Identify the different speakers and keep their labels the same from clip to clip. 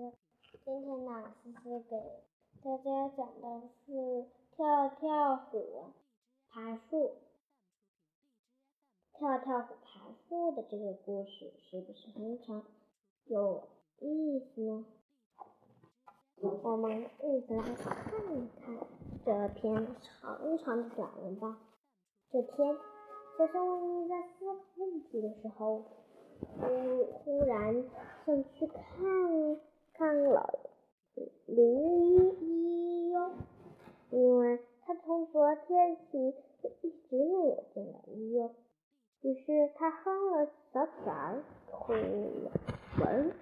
Speaker 1: 今天呢，思思给大家讲的是跳跳虎爬树。跳跳虎爬树的这个故事是不是很长有意思呢？我们一起来看一看这篇长长的短文吧。这天，小熊维尼在思考问题的时候，忽忽然想去看看老驴医哟，因为他从昨天起就一直没有见老医哟。于是他哼了小曲儿，出了门。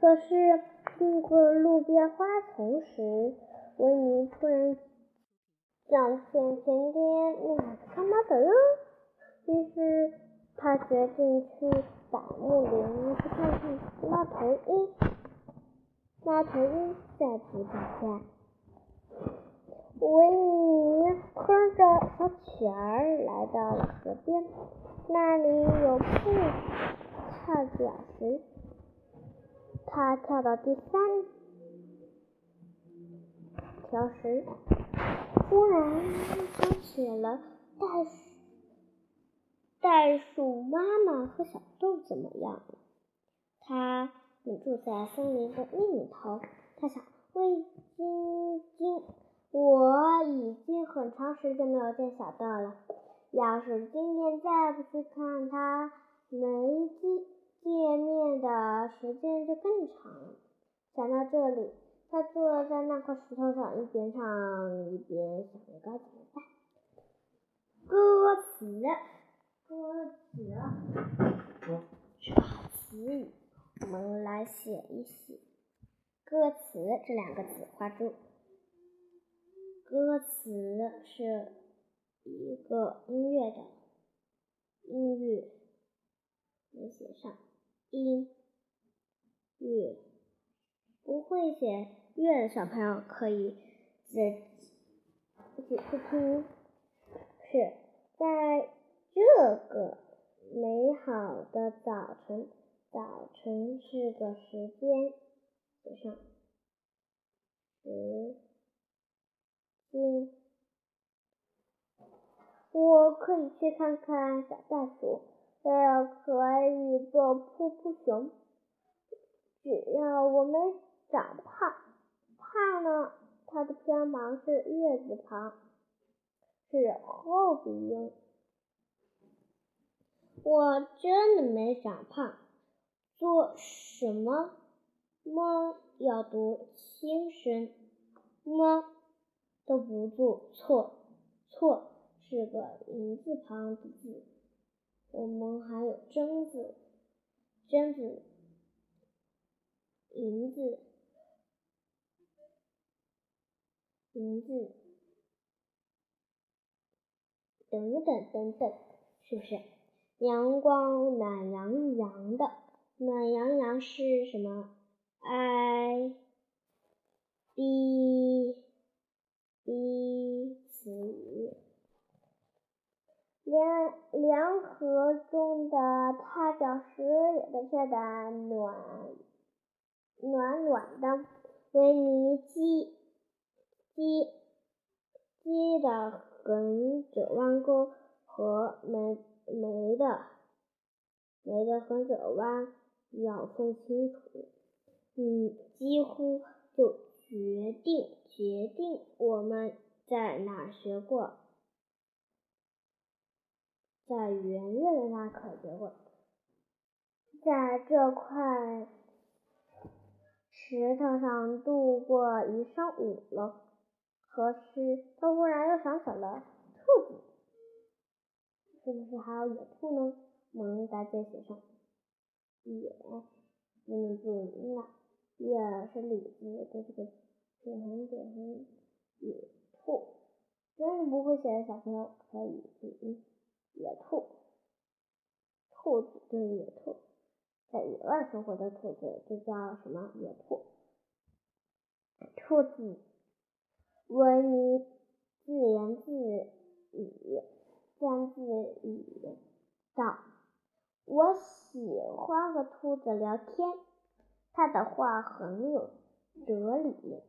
Speaker 1: 可是经过路边花丛时，维尼突然想见前天那个看猫的哟。于是他决定去百木林去看看猫头鹰。猫头鹰在不在家？维尼哼着小曲儿来到了河边，那里有瀑跳脚石。他跳到第三条时，忽然想起了袋鼠，袋鼠妈妈和小豆怎么样了？他们住在森林的另一头。他想，喂，晶晶，我已经很长时间没有见小豆了。要是今天再不去看它，没见。见面的时间就更长了。想到这里，他坐在那块石头上，一边唱一边想着该怎么办。歌词，歌词，词语，我们来写一写。歌词这两个字画住。歌词是一个音乐的音乐，来写上。音乐不会写乐的小朋友可以自己自己去听。是在这个美好的早晨，早晨是个时间，写上时间。我可以去看看小袋鼠。也可以做噗噗熊，只要我没长胖。胖呢，它的偏旁是月字旁，是后鼻音。我真的没长胖，做什么么要读轻声，么都不做错，错是个银字旁的字。我们还有榛子、榛子、银子、银子等等等等，是不是？阳光暖洋洋的，暖洋洋是什么？i b b 词语。凉凉河中的踏脚石也被晒得暖暖暖的。维尼记记记的横着弯钩和门没的没的横着弯要分清楚。嗯，几乎就决定决定我们在哪学过。在圆月的那可结果，在这块石头上度过一上午了。可是他忽然又想起了兔子，是不是还有野兔呢？我们在这写上野，不能注意了。野是李子，对这个点横点横野兔，真的不会写的小朋友可以注音。野兔，兔子就是野兔，在野外生活的兔子就叫什么野兔。兔子，维尼自言自语，自言自语道：“我喜欢和兔子聊天，它的话很有哲理，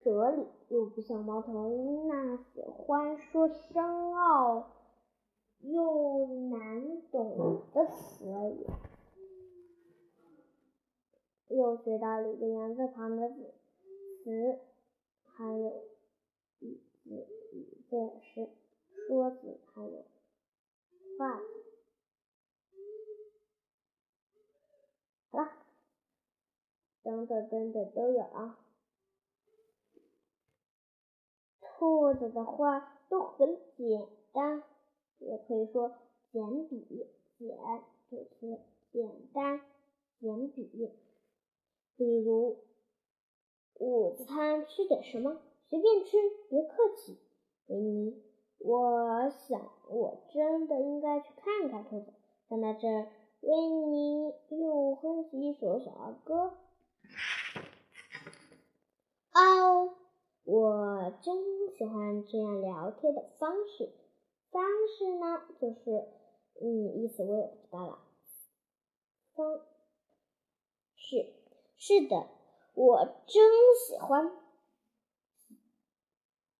Speaker 1: 哲理又不像猫头鹰那喜欢说深奥又难懂的词语。又学到了一个言字旁的字词，还有语字，语字也桌子，还有画。好了，等等等等都有啊。兔子的画都很简单，也可以说简笔，简就是简单，简笔。比如，午餐吃点什么？随便吃，别客气。给你，我想我真的应该去看看兔子。看到这儿，维尼又哼起一首小儿歌。哦，我真喜欢这样聊天的方式。方式呢，就是，嗯，意思我也不知道了。方式。是的，我真喜欢，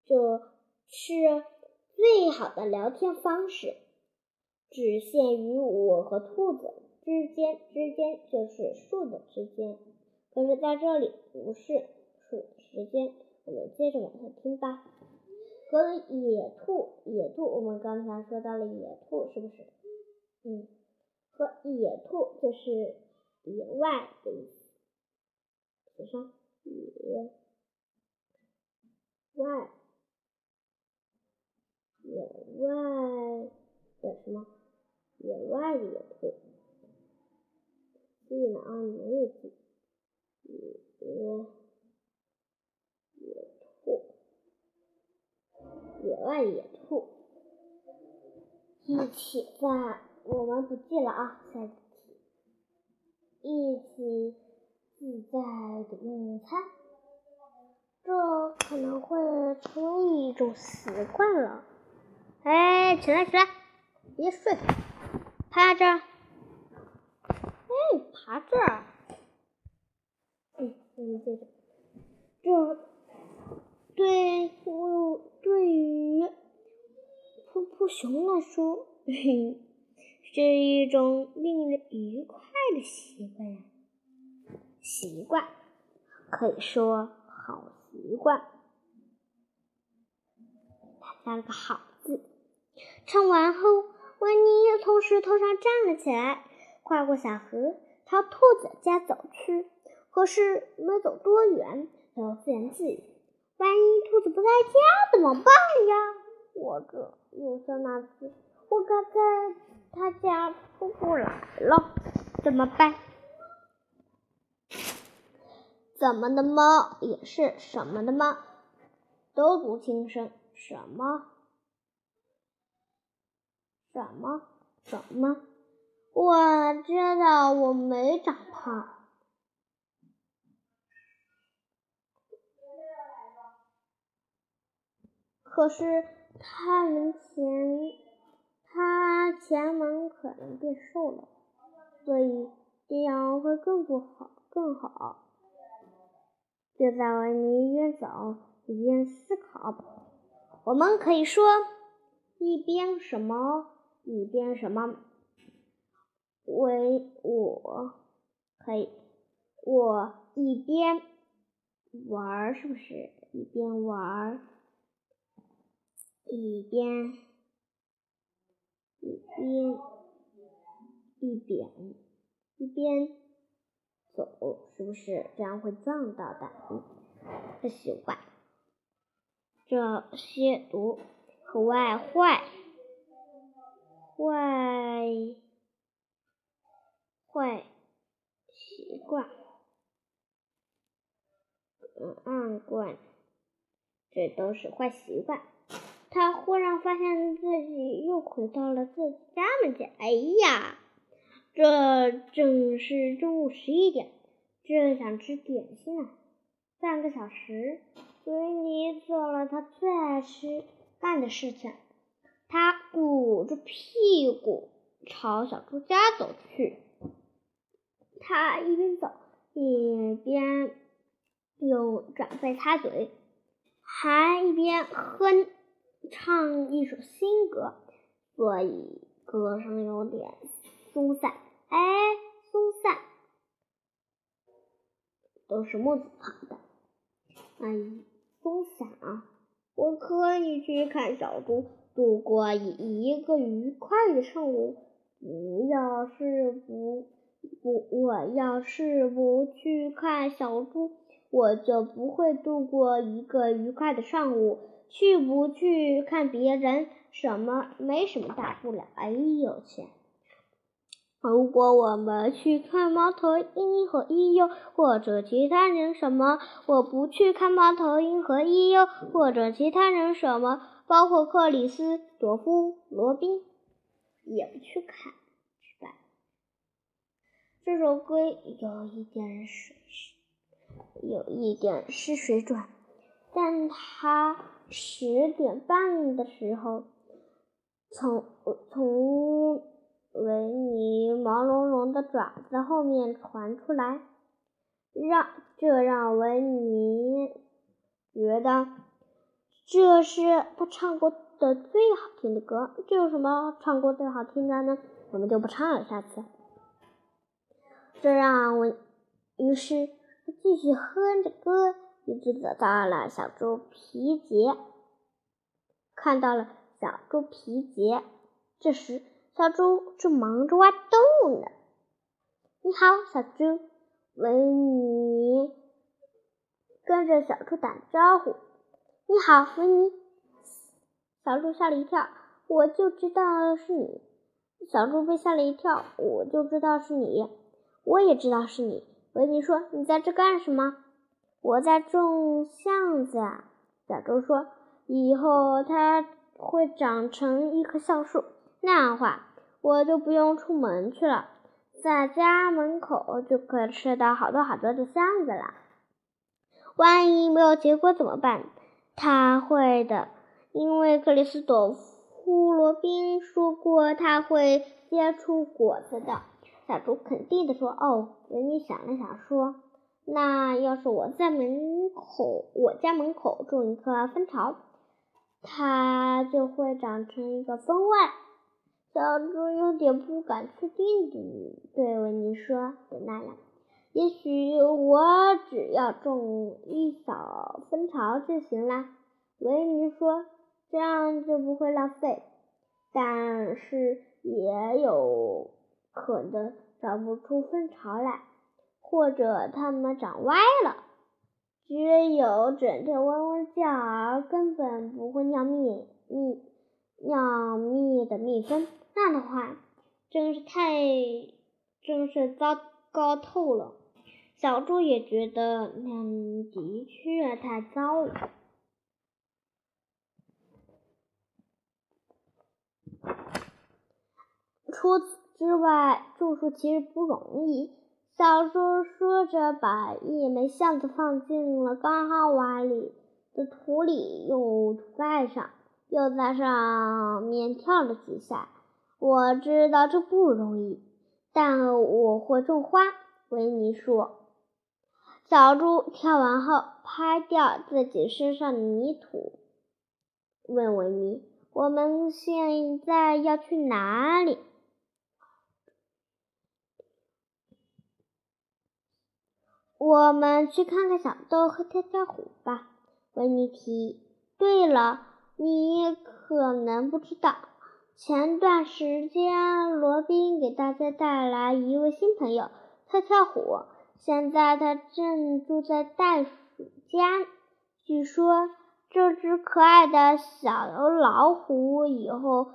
Speaker 1: 这是最好的聊天方式，只限于我和兔子之间，之间就是树的之间。可是在这里不是树的时间，我们接着往下听吧。和野兔，野兔，我们刚才说到了野兔，是不是？嗯，和野兔就是野外的意思。写上野外野外的什么？野外的野兔，记了啊，你们也记。野野兔，野外野兔，一起在我们不记了啊，下一题，一起。自在的用餐，这可能会成为一种习惯了。哎，起来起来，别睡，趴这儿。哎，爬这儿。嗯，我们接着。这对我对于噗噗熊来说，是一种令人愉快的习惯呀。习惯，可以说好习惯。他加了个好字。唱完后，维尼从石头上站了起来，跨过小河，朝兔子家走去。可是没走多远，他又自言自语：“万一兔子不在家怎么办呀？或者有些那次我刚在他家出不来了，怎么办？”怎么的猫也是什么的猫，都读轻声。什么？什么？什么？我知道我没长胖，可是他门前，他前门可能变瘦了，所以这样会更不好，更好。就在维尼一边走一边思考，我们可以说一边什么一边什么。为我可以，我一边玩是不是？一边玩一边一边一边一边。走是不是这样会撞到的？不喜欢。这些读和外坏坏坏习惯，嗯，惯，这都是坏习惯。他忽然发现自己又回到了自己家门前。哎呀！这正是中午十一点，正想吃点心呢。半个小时，维尼做了他最爱吃干的事情。他鼓着屁股朝小猪家走去。他一边走一边用爪子擦嘴，还一边哼唱一首新歌，所以歌声有点松散。哎，松散，都是木字旁的。哎，松散啊！我可以去看小猪，度过一个愉快的上午。不要是不不，我要是不去看小猪，我就不会度过一个愉快的上午。去不去看别人，什么没什么大不了。哎呦天！如果我们去看猫头鹰和伊优，或者其他人什么，我不去看猫头鹰和伊优，或者其他人什么，包括克里斯朵夫、罗宾，也不去看，去吧？这首歌有一点是，有一点是水准，但它十点半的时候，从从。维尼毛茸茸的爪子后面传出来，让这让维尼觉得这是他唱过的最好听的歌。这有什么唱过最好听的呢？我们就不唱了，下次。这让我，于是他继续哼着歌，一直走到了小猪皮杰，看到了小猪皮杰。这时。小猪正忙着挖洞呢。你好，小猪。维尼跟着小猪打招呼。你好，维尼。小猪吓了一跳，我就知道是你。小猪被吓了一跳，我就知道是你。我也知道是你。维尼说：“你在这干什么？”我在种橡子啊。小猪说：“以后它会长成一棵橡树，那样的话。”我就不用出门去了，在家门口就可以吃到好多好多的橡子了。万一没有结果怎么办？他会的，因为克里斯朵夫·罗宾说过他会结出果子的。小猪肯定的说：“哦。”维尼想了想说：“那要是我在门口，我家门口种一棵蜂巢，它就会长成一个蜂窝。”小猪有点不敢确定的对维尼说的那样，也许我只要种一小蜂巢就行了。维尼说，这样就不会浪费，但是也有可能长不出蜂巢来，或者它们长歪了。只有整天嗡嗡叫而根本不会酿蜜蜜酿蜜的蜜蜂。那样的话，真是太，真是糟糕透了。小猪也觉得那的确太糟了。除此之外，种树其实不容易。小猪说着，把一枚橡子放进了刚好挖里的土里，用土盖上，又在上面跳了几下。我知道这不容易，但我会种花。维尼说。小猪跳完后，拍掉自己身上的泥土，问维尼：“我们现在要去哪里？”“我们去看看小豆和跳跳虎吧。”维尼提。对了，你可能不知道。前段时间，罗宾给大家带来一位新朋友——跳跳虎。现在他正住在袋鼠家。据说这只可爱的小老虎以后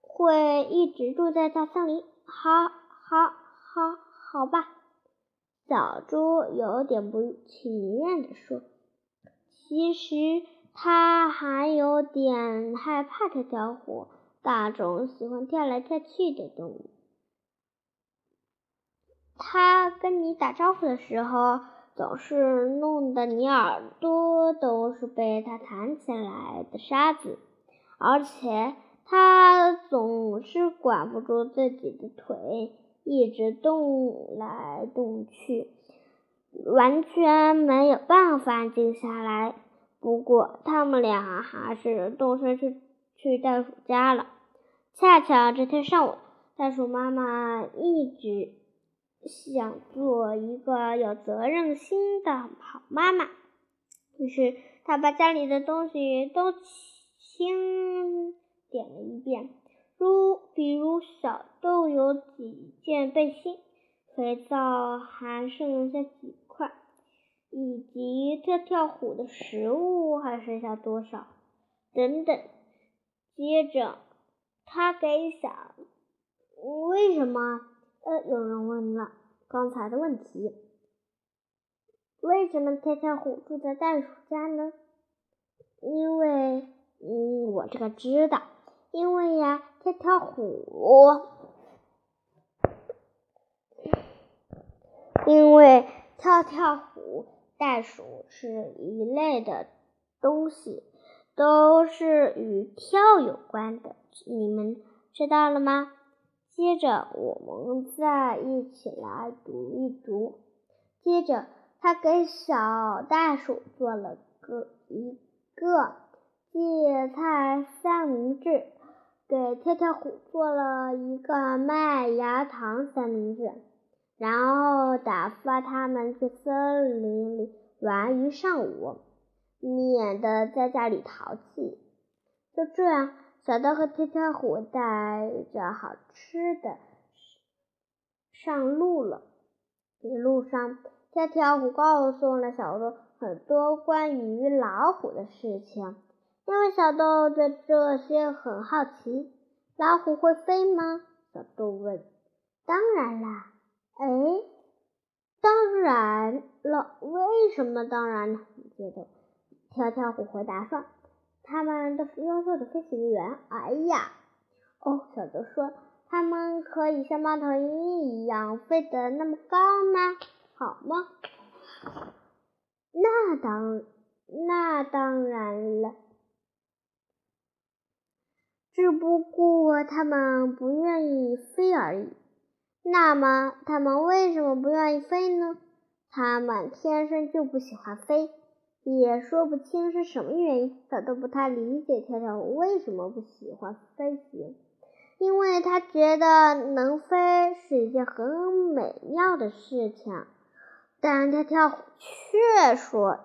Speaker 1: 会一直住在大森林。好，好，好，好吧。小猪有点不情愿地说：“其实……”他还有点害怕跳跳虎，那种喜欢跳来跳去的动物。他跟你打招呼的时候，总是弄得你耳朵都是被他弹起来的沙子，而且他总是管不住自己的腿，一直动来动去，完全没有办法静下来。不过，他们俩还是动身去去袋鼠家了。恰巧这天上午，袋鼠妈妈一直想做一个有责任心的好妈妈，于是她把家里的东西都清。点了一遍，如比如小豆有几件背心，肥皂还剩下几块，以及跳跳虎的食物还剩下多少，等等。接着，他给小为什么？呃，有人问了刚才的问题：为什么跳跳虎住在袋鼠家呢？因为，嗯，我这个知道。因为呀，跳跳虎，因为跳跳虎、袋鼠是一类的东西，都是与跳有关的。你们知道了吗？接着我们再一起来读一读。接着，他给小袋鼠做了个一个芥菜三明治。给跳跳虎做了一个麦芽糖三明治，然后打发他们去森林里玩一上午，免得在家里淘气。就这样，小豆和跳跳虎带着好吃的上路了。一路上，跳跳虎告诉了小豆很多关于老虎的事情。因为小豆对这些很好奇，老虎会飞吗？小豆问。当然啦，哎，当然了，为什么当然呢？接着，跳跳虎回答说：“他们都是优秀的飞行员。”哎呀，哦，小豆说：“他们可以像猫头鹰一样飞得那么高吗？好吗？”那当那当然了。只不过他们不愿意飞而已。那么，他们为什么不愿意飞呢？他们天生就不喜欢飞，也说不清是什么原因。他都不太理解跳跳虎为什么不喜欢飞行，因为他觉得能飞是一件很美妙的事情。但跳跳虎却说，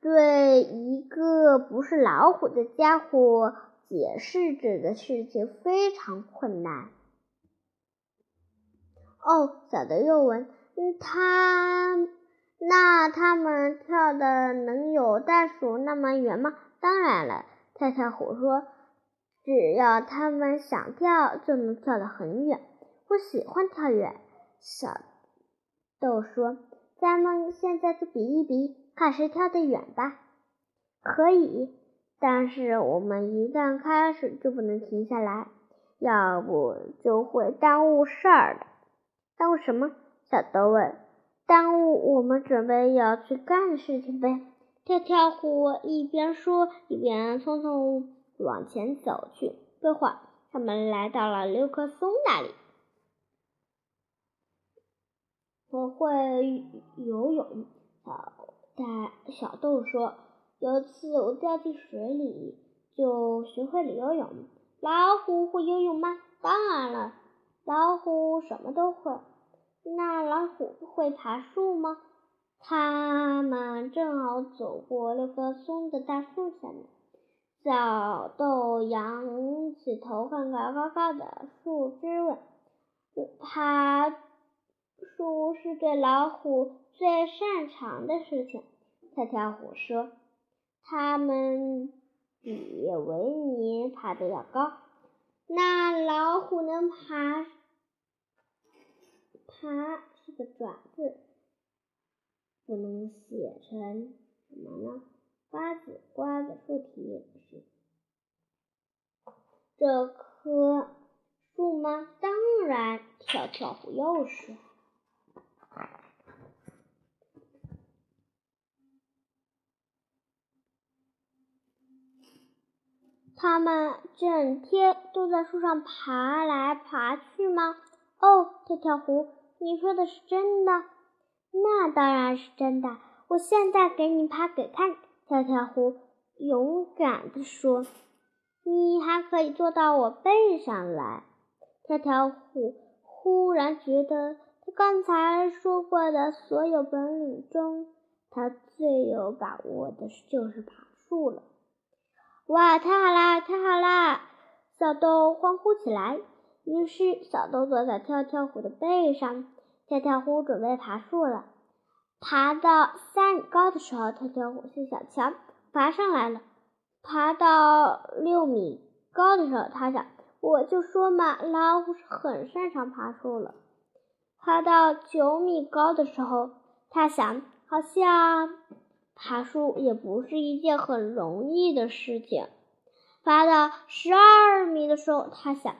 Speaker 1: 对一个不是老虎的家伙。解释这个事情非常困难。哦，小的又问：“他那他们跳的能有袋鼠那么远吗？”当然了，跳跳虎说：“只要他们想跳，就能跳得很远。”我喜欢跳远。小豆说：“咱们现在就比一比，看谁跳得远吧。”可以。但是我们一旦开始就不能停下来，要不就会耽误事儿的。耽误什么？小豆问。耽误我们准备要去干的事情呗。跳跳虎一边说，一边匆匆往前走去。不一会儿，他们来到了六棵松那里。我会游泳，小大小豆说。有一次我掉进水里，就学会了游泳。老虎会游泳吗？当然了，老虎什么都会。那老虎会爬树吗？他们正好走过六棵松的大树下面。小豆仰起头看看高高的树枝，问：“爬树是对老虎最擅长的事情。”跳跳虎说。他们比维尼爬得要高。那老虎能爬？它是个爪子，不能写成什么呢？瓜子瓜子树体是这棵树吗？当然，跳跳虎又是。它们整天都在树上爬来爬去吗？哦，跳跳虎，你说的是真的？那当然是真的。我现在给你爬给看。跳跳虎勇敢地说：“你还可以坐到我背上来。”跳跳虎忽然觉得，他刚才说过的所有本领中，他最有把握的就是爬树了。哇，太好啦，太好啦！小豆欢呼起来。于是，小豆坐在跳跳虎的背上，跳跳虎准备爬树了。爬到三米高的时候，跳跳虎心想：“瞧，爬上来了。”爬到六米高的时候，他想：“我就说嘛，老虎是很擅长爬树了。”爬到九米高的时候，他想：“好像爬树也不是一件很容易的事情。”爬到十二米的时候，他想：“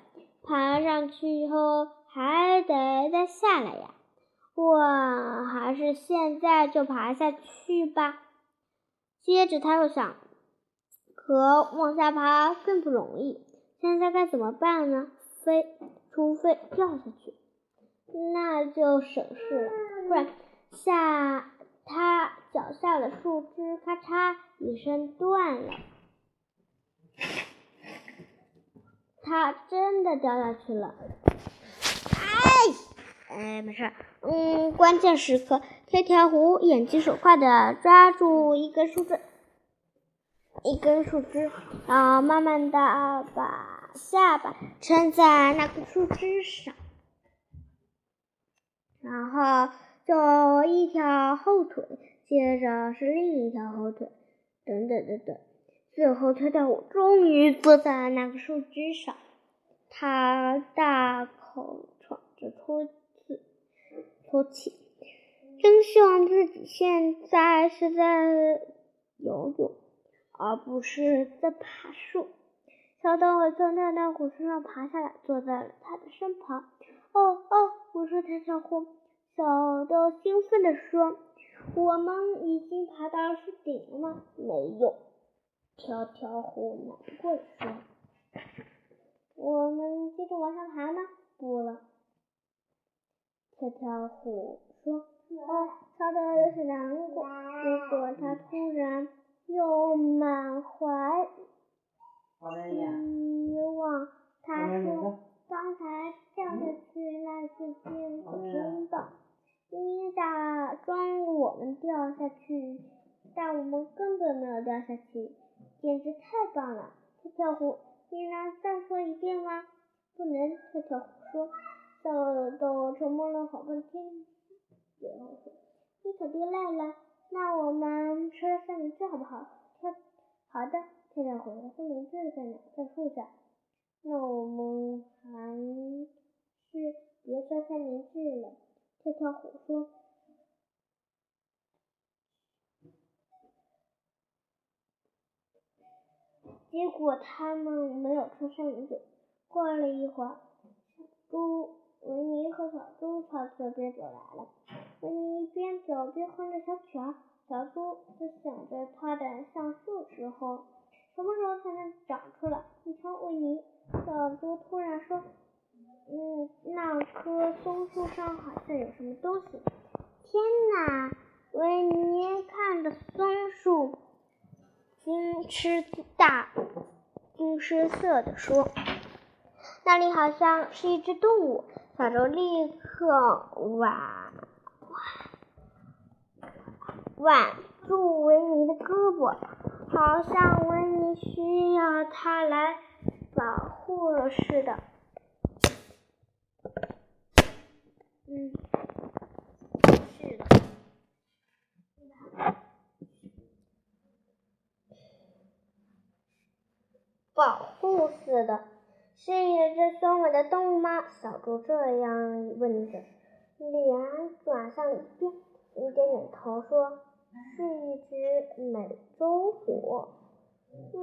Speaker 1: 爬上去以后还得再下来呀。”我还是现在就爬下去吧。接着他又想，可往下爬更不容易，现在该怎么办呢？飞除非掉下去，那就省事了。不然，下他脚下的树枝咔嚓一声断了，他真的掉下去了。哎！没事。嗯，关键时刻，跳跳虎眼疾手快的抓住一根树枝，一根树枝，然后慢慢的把下巴撑在那根树枝上，然后就一条后腿，接着是另一条后腿，等等等等，最后跳跳虎终于坐在那个树枝上，他大口喘着粗。说起，真希望自己现在是在游泳，而不是在爬树。小动物从跳跳虎身上爬下来，坐在了他的身旁。哦哦，我说跳跳虎，小豆兴奋地说：“我们已经爬到树顶了吗？”没有，跳跳虎难过的说：“我们接着往上爬吗？”不了。跳跳虎说：“哦，他的有些难过。结果他突然又满怀希望。他说：‘刚才掉下去那瞬间可真棒！你假装我们掉下去，但我们根本没有掉下去，简直太棒了！’跳跳虎，你能再说一遍吗？不能。跳跳虎说。”豆豆沉默了好半天，然后说：“你可别累了，那我们吃三明治好不好？”跳，好的。跳跳虎，三明治在哪？在树下。那我们还是别吃三明治了。跳跳虎说。结果他们没有吃三明治。过了一会儿，猪。维尼和小猪朝这边走来了。维尼边走边哼着小曲儿，小猪在想着它的橡树时候什么时候才能长出来？你瞧，维尼，小猪突然说：“嗯，那棵松树上好像有什么东西。”天哪！维尼看着松树，惊吃大，惊失色的说：“那里好像是一只动物。”小猪立刻挽挽住维尼的胳膊，好像维尼需要它来保护似的。嗯，是的，保护似的。是一只凶猛的动物吗？小猪这样问着，脸转向一边，点点头说：“是一只美洲虎。”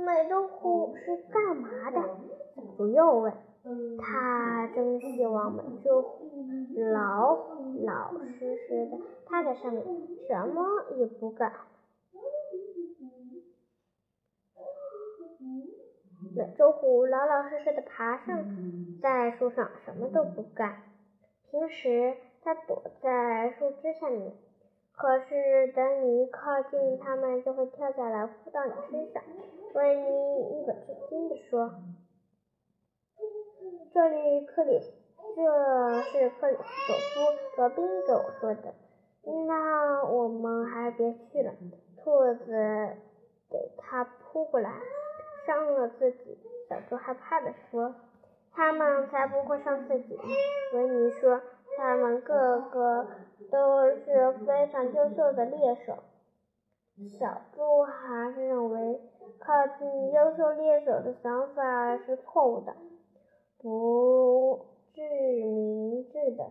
Speaker 1: 美洲虎是干嘛的？小猪又问。他真希望美洲虎老老实实的趴在上面，什么也不干。美洲虎老老实实的爬上在树上，什么都不干。平时它躲在树枝下面，可是等你一靠近它们，就会跳下来扑到你身上。维尼一本正经地说：“这里，克里，这是克里斯朵夫·罗宾给我说的。那我们还是别去了。”兔子给它扑过来，伤了自己。小猪害怕地说：“他们才不会伤自己。”维尼说：“他们个个都是非常优秀的猎手。”小猪还是认为靠近优秀猎手的想法是错误的，不致明智的。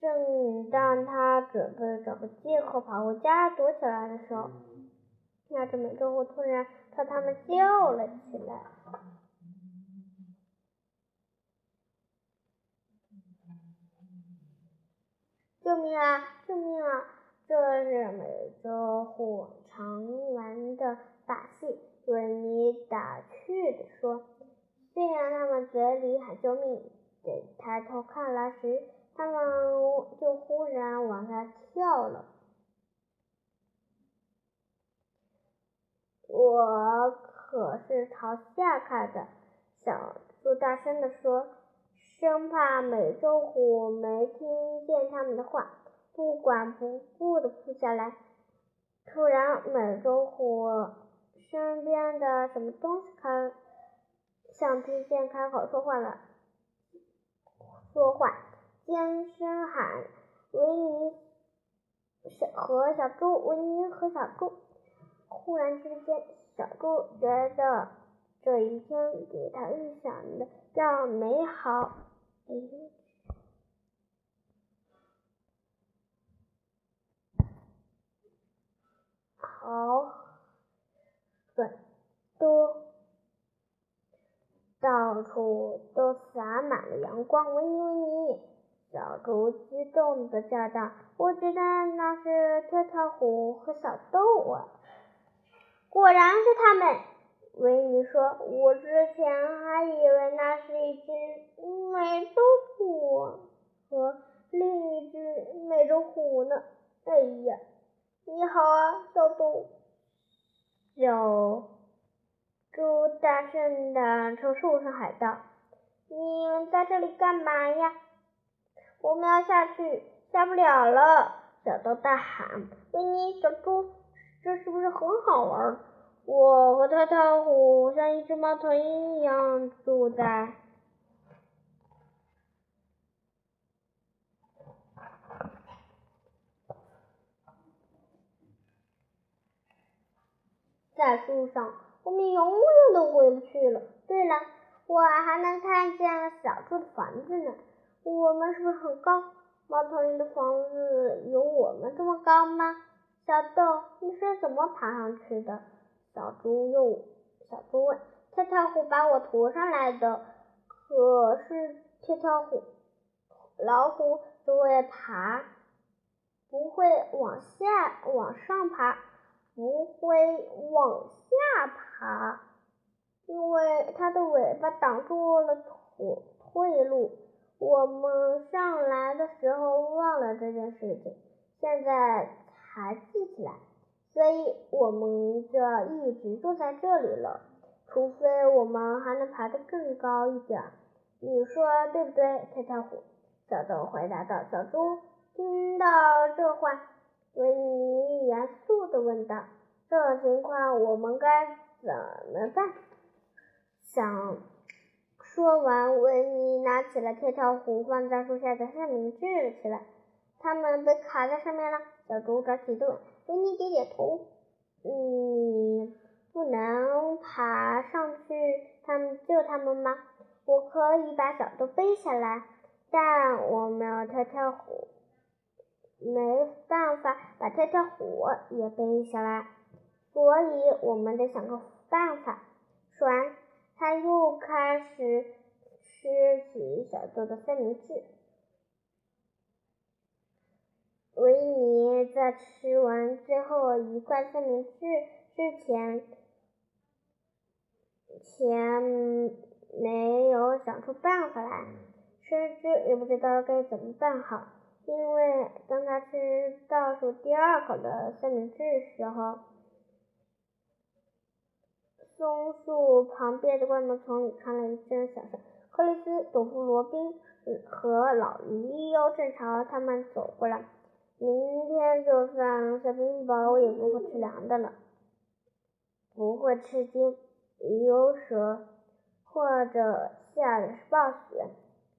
Speaker 1: 正当他准备找个借口跑回家躲起来的时候，那只美洲虎突然朝他们叫了起来：“救命啊！救命啊！”这是美洲虎常玩的把戏。维尼打趣地说：“虽然他们嘴里喊救命，等抬头看来时，他们就忽然往下跳了。”我可是朝下看的，小猪大声地说，生怕美洲虎没听见他们的话，不管不顾地扑下来。突然，美洲虎身边的什么东西开，像听见开口说话了，说话，尖声喊：“维尼，小和小猪，维尼和小猪。”忽然之间，小猪觉得这一天比他预想的要美好。好，很多，到处都洒满了阳光。维尼，维尼！小猪激动的叫道：“我觉得那是跳跳虎和小豆啊！”果然是他们，维尼说：“我之前还以为那是一只美洲虎和另一只美洲虎呢。”哎呀，你好啊，小猪！小猪大声的从树上喊道：“你们在这里干嘛呀？”“我们要下去，下不了了！”小豆大喊。“维尼，小猪。”这是不是很好玩？我和跳跳虎像一只猫头鹰一样住在在树上，我们永远都回不去了。对了，我还能看见小猪的房子呢。我们是不是很高？猫头鹰的房子有我们这么高吗？小豆，你是怎么爬上去的？小猪又小猪问。跳跳虎把我驮上来的。可是跳跳虎，老虎只会爬，不会往下往上爬，不会往下爬，因为它的尾巴挡住了退退路。我们上来的时候忘了这件事情，现在。爬记起来，所以我们就要一直住在这里了，除非我们还能爬得更高一点。你说对不对，跳跳虎？小豆回答道。小猪听到这话，维尼严肃地问道：“这种情况我们该怎么办？”想说完，维尼拿起了跳跳虎放在树下的三明治了起来。他们被卡在上面了。小猪着急的问：“维尼，点点头。你不能爬上去，他们救他们吗？我可以把小豆背下来，但我没有跳跳虎，没办法把跳跳虎也背下来，所以我们得想个办法。”说完，他又开始吃起小豆的三明治。维尼在吃完最后一块三明治之前，前没有想出办法来，甚至也不知道该怎么办好。因为当他吃倒数第二口的三明治时候，松树旁边的灌木丛里传来一阵响声。克里斯、朵夫、罗宾和老驴伊优正朝他们走过来。明天就算吃冰雹，我也不会吃凉的了。不会吃惊，伊优说，或者下的是暴雪。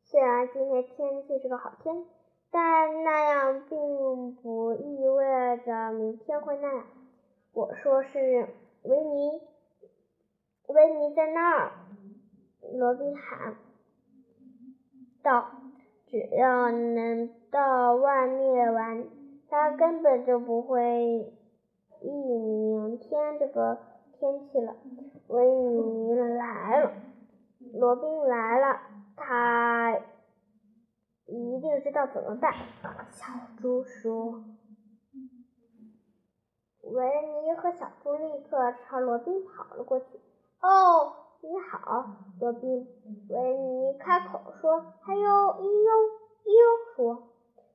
Speaker 1: 虽然今天天气是个好天。但那样并不意味着明天会那样。我说是维尼，维尼在那儿。罗宾喊道：“只要能到外面玩，他根本就不会忆明天这个天气了。”维尼来了，罗宾来了，他。一定知道怎么办，小猪说。维尼和小猪立刻朝罗宾跑了过去。哦，你好，罗宾。维尼开口说。还有伊优，伊优说。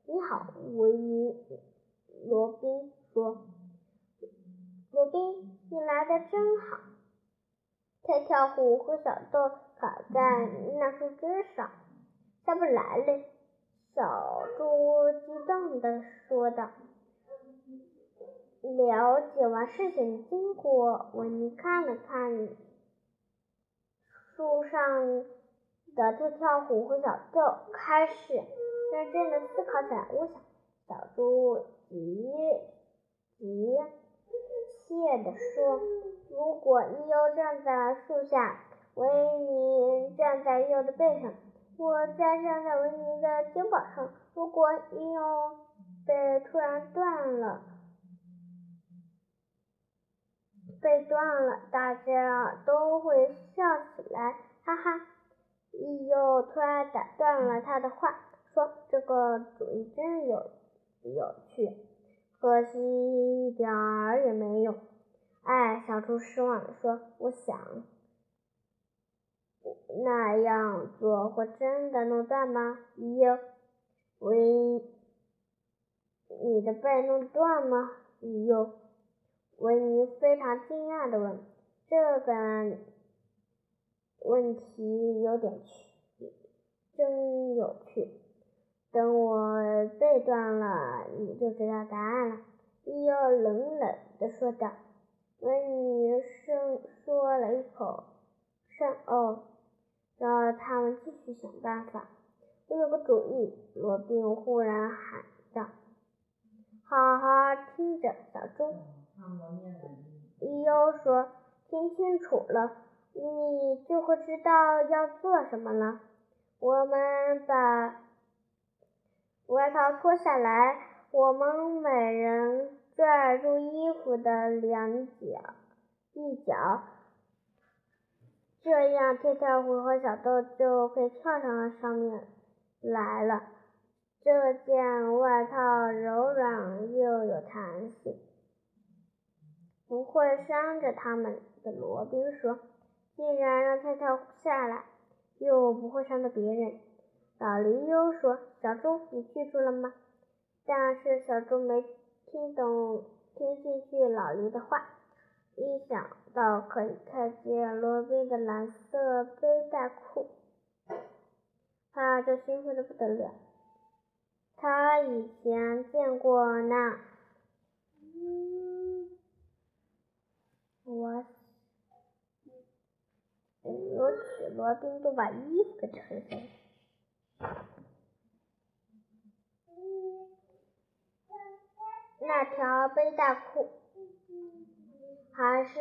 Speaker 1: 你好，维尼。罗宾说。罗宾，你来的真好。跳跳虎和小豆卡在那树枝上，下不来了。小猪激动地说道：“了解完事情的经过，维尼看了看树上的跳跳虎和小豆，开始认真的思考起来。我想，小猪急急切地说：‘如果伊优站在树下，维尼站在伊优的背上。’”我再站在维尼的肩膀上，如果伊欧被突然断了，被断了，大家都会笑起来，哈哈！伊欧突然打断了他的话，说：“这个主意真有有趣，可惜一点儿也没用。”哎，小猪失望地说：“我想。”那样做会真的弄断吗？伊维，你的背弄断吗？伊维尼非常惊讶的问。这个问题有点趣，真有趣。等我背断了，你就知道答案了。伊优冷冷的说道。维尼生说了一口剩哦。让他们继续想办法。我有个主意！罗宾忽然喊道：“好好听着，小猪。”伊优说：“听清楚了，你就会知道要做什么了。我们把外套脱下来，我们每人拽住衣服的两角一角。”这样，跳跳虎和小豆就可以跳上上面来了。这件外套柔软又有弹性，不会伤着他们的。罗宾说：“既然让跳跳虎下来，又不会伤到别人。”老驴又说：“小猪，你记住了吗？”但是小猪没听懂，听进去老驴的话。一想到可以看见罗宾的蓝色背带裤，他就兴奋的不得了。他以前见过那……我……我去，罗宾都把衣服给扯下来。那条背带裤。还是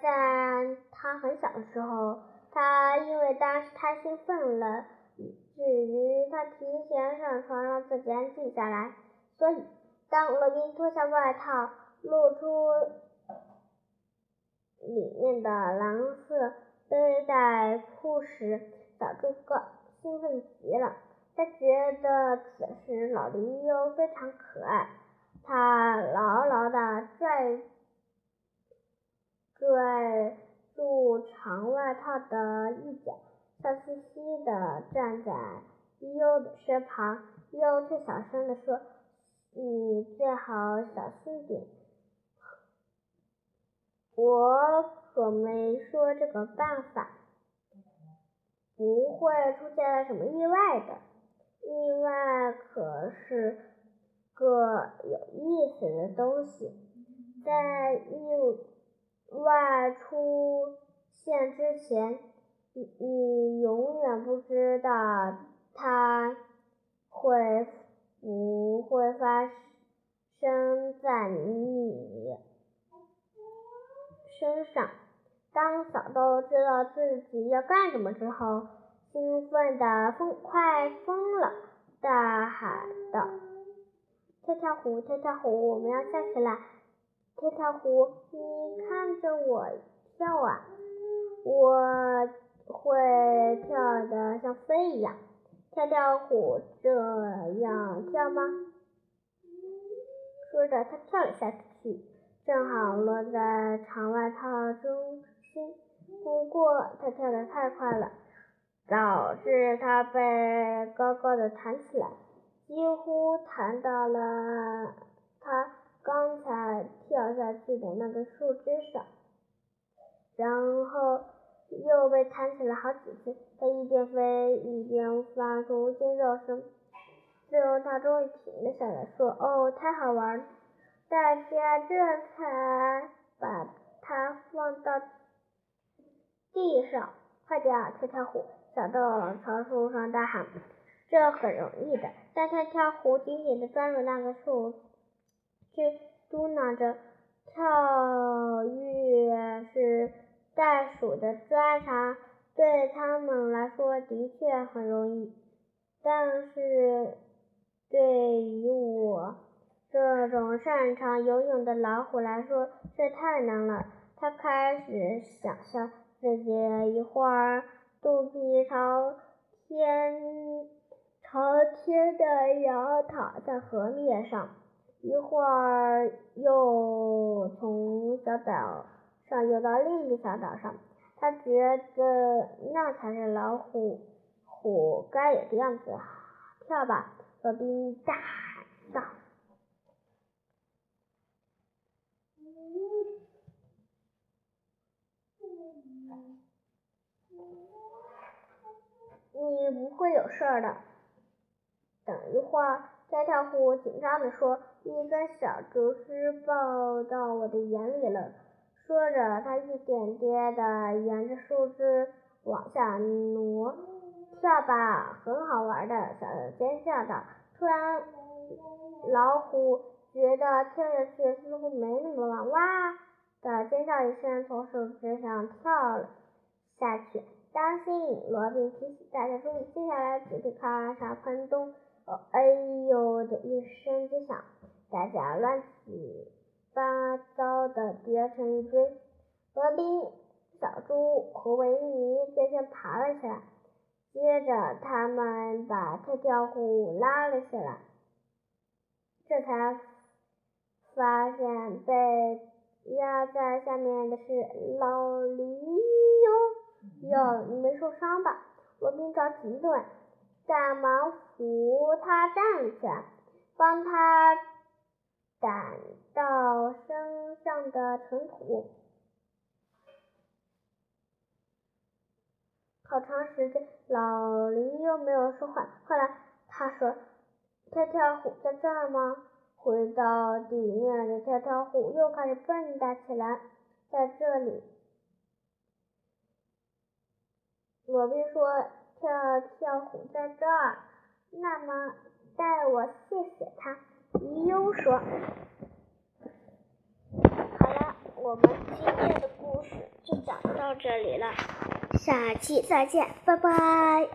Speaker 1: 在他很小的时候，他因为当时太兴奋了，以至于他提前上床让自己安静下来。所以，当罗宾脱下外套，露出里面的蓝色背带裤时，小猪哥兴奋极了。他觉得此时老驴优非常可爱，他牢牢地拽。拽住长外套的一角，笑嘻嘻地站在伊优的身旁。伊优却小声地说：“你最好小心点，我可没说这个办法不会出现什么意外的。意外可是个有意思的东西，在意。”外出现之前，你你永远不知道它会不会发生在你身上。当小豆知道自己要干什么之后，兴奋的疯快疯了，大喊道：“跳跳虎，跳跳虎，我们要下去了！”跳跳虎，你看着我跳啊！我会跳得像飞一样。跳跳虎这样跳吗？说着，他跳了下去，正好落在长外套中心。不过，他跳得太快了，导致他被高高的弹起来，几乎弹到了他。刚才跳下去的那个树枝上，然后又被弹起来好几次。他一边飞一边发出尖叫声，最后他终于停了下来，说：“哦，太好玩了！”大家这才把它放到地上。快点，跳跳虎！小豆朝树上大喊：“这很容易的！”但跳跳虎紧紧地抓住那个树。却嘟囔着：“跳跃是袋鼠的专长，对他们来说的确很容易，但是对于我这种擅长游泳的老虎来说，这太难了。”他开始想象自己一会儿肚皮朝天朝天的摇躺在河面上。一会儿又从小岛上游到另一个小岛上，他觉得那才是老虎虎该有的样子。跳吧，罗宾大喊道：“你不会有事的。”等一会儿，跳跳虎紧张地说。一根小竹丝抱到我的眼里了。说着，他一点点的沿着树枝往下挪。跳吧，很好玩的，小豆尖叫道。突然，老虎觉得跳下去似乎没那么难，哇的尖叫一声，从树枝上跳了下去。当心！罗宾提醒大家注意。接下来，只听咔嚓砰咚，哎呦的一声巨响。大家乱七八糟的跌成一堆，罗宾、小猪和维尼最先爬了起来，接着他们把跳跳虎拉了起来，这才发现被压在下面的是老驴哟哟，你没受伤吧？罗宾着急的问，赶忙扶他站起来，帮他。掸到身上的尘土，好长时间，老驴又没有说话。后来他说：“跳跳虎在这儿吗？”回到地面的跳跳虎又开始蹦跶起来。在这里，罗宾说：“跳跳虎在这儿，那么代我谢谢他。”鱼优说：“好了，我们今天的故事就讲到这里了，下期再见，拜拜。”